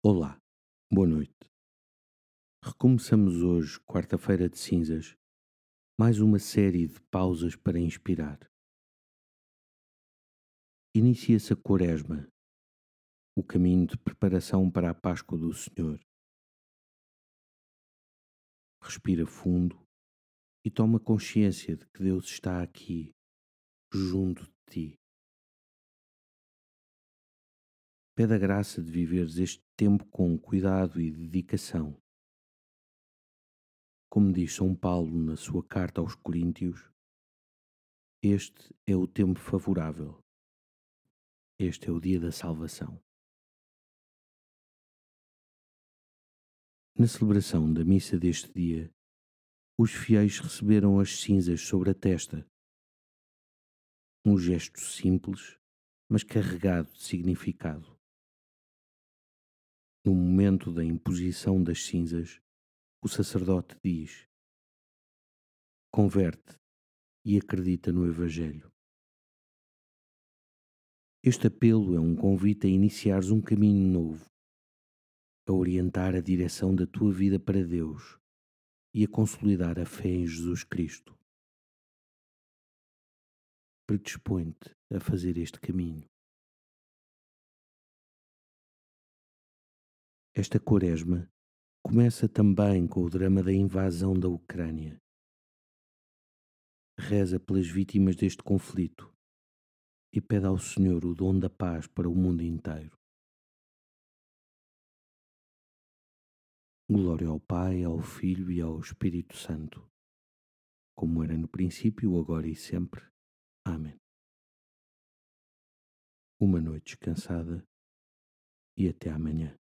Olá, boa noite. Recomeçamos hoje, quarta-feira de cinzas, mais uma série de pausas para inspirar. Inicia-se a Quaresma, o caminho de preparação para a Páscoa do Senhor. Respira fundo e toma consciência de que Deus está aqui, junto de ti. Pede a graça de viveres este tempo com cuidado e dedicação. Como diz São Paulo na sua carta aos Coríntios, este é o tempo favorável. Este é o dia da salvação. Na celebração da missa deste dia, os fiéis receberam as cinzas sobre a testa. Um gesto simples, mas carregado de significado. No momento da imposição das cinzas, o sacerdote diz: Converte e acredita no Evangelho. Este apelo é um convite a iniciares um caminho novo, a orientar a direção da tua vida para Deus e a consolidar a fé em Jesus Cristo. Predispõe-te a fazer este caminho. Esta quaresma começa também com o drama da invasão da Ucrânia. Reza pelas vítimas deste conflito e pede ao Senhor o dom da paz para o mundo inteiro. Glória ao Pai, ao Filho e ao Espírito Santo, como era no princípio, agora e sempre. Amém. Uma noite descansada e até amanhã.